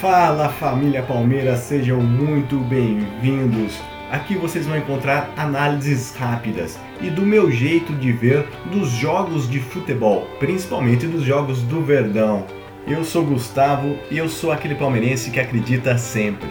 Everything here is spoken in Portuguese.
Fala família Palmeiras, sejam muito bem-vindos. Aqui vocês vão encontrar análises rápidas e do meu jeito de ver dos jogos de futebol, principalmente dos jogos do Verdão. Eu sou Gustavo e eu sou aquele palmeirense que acredita sempre.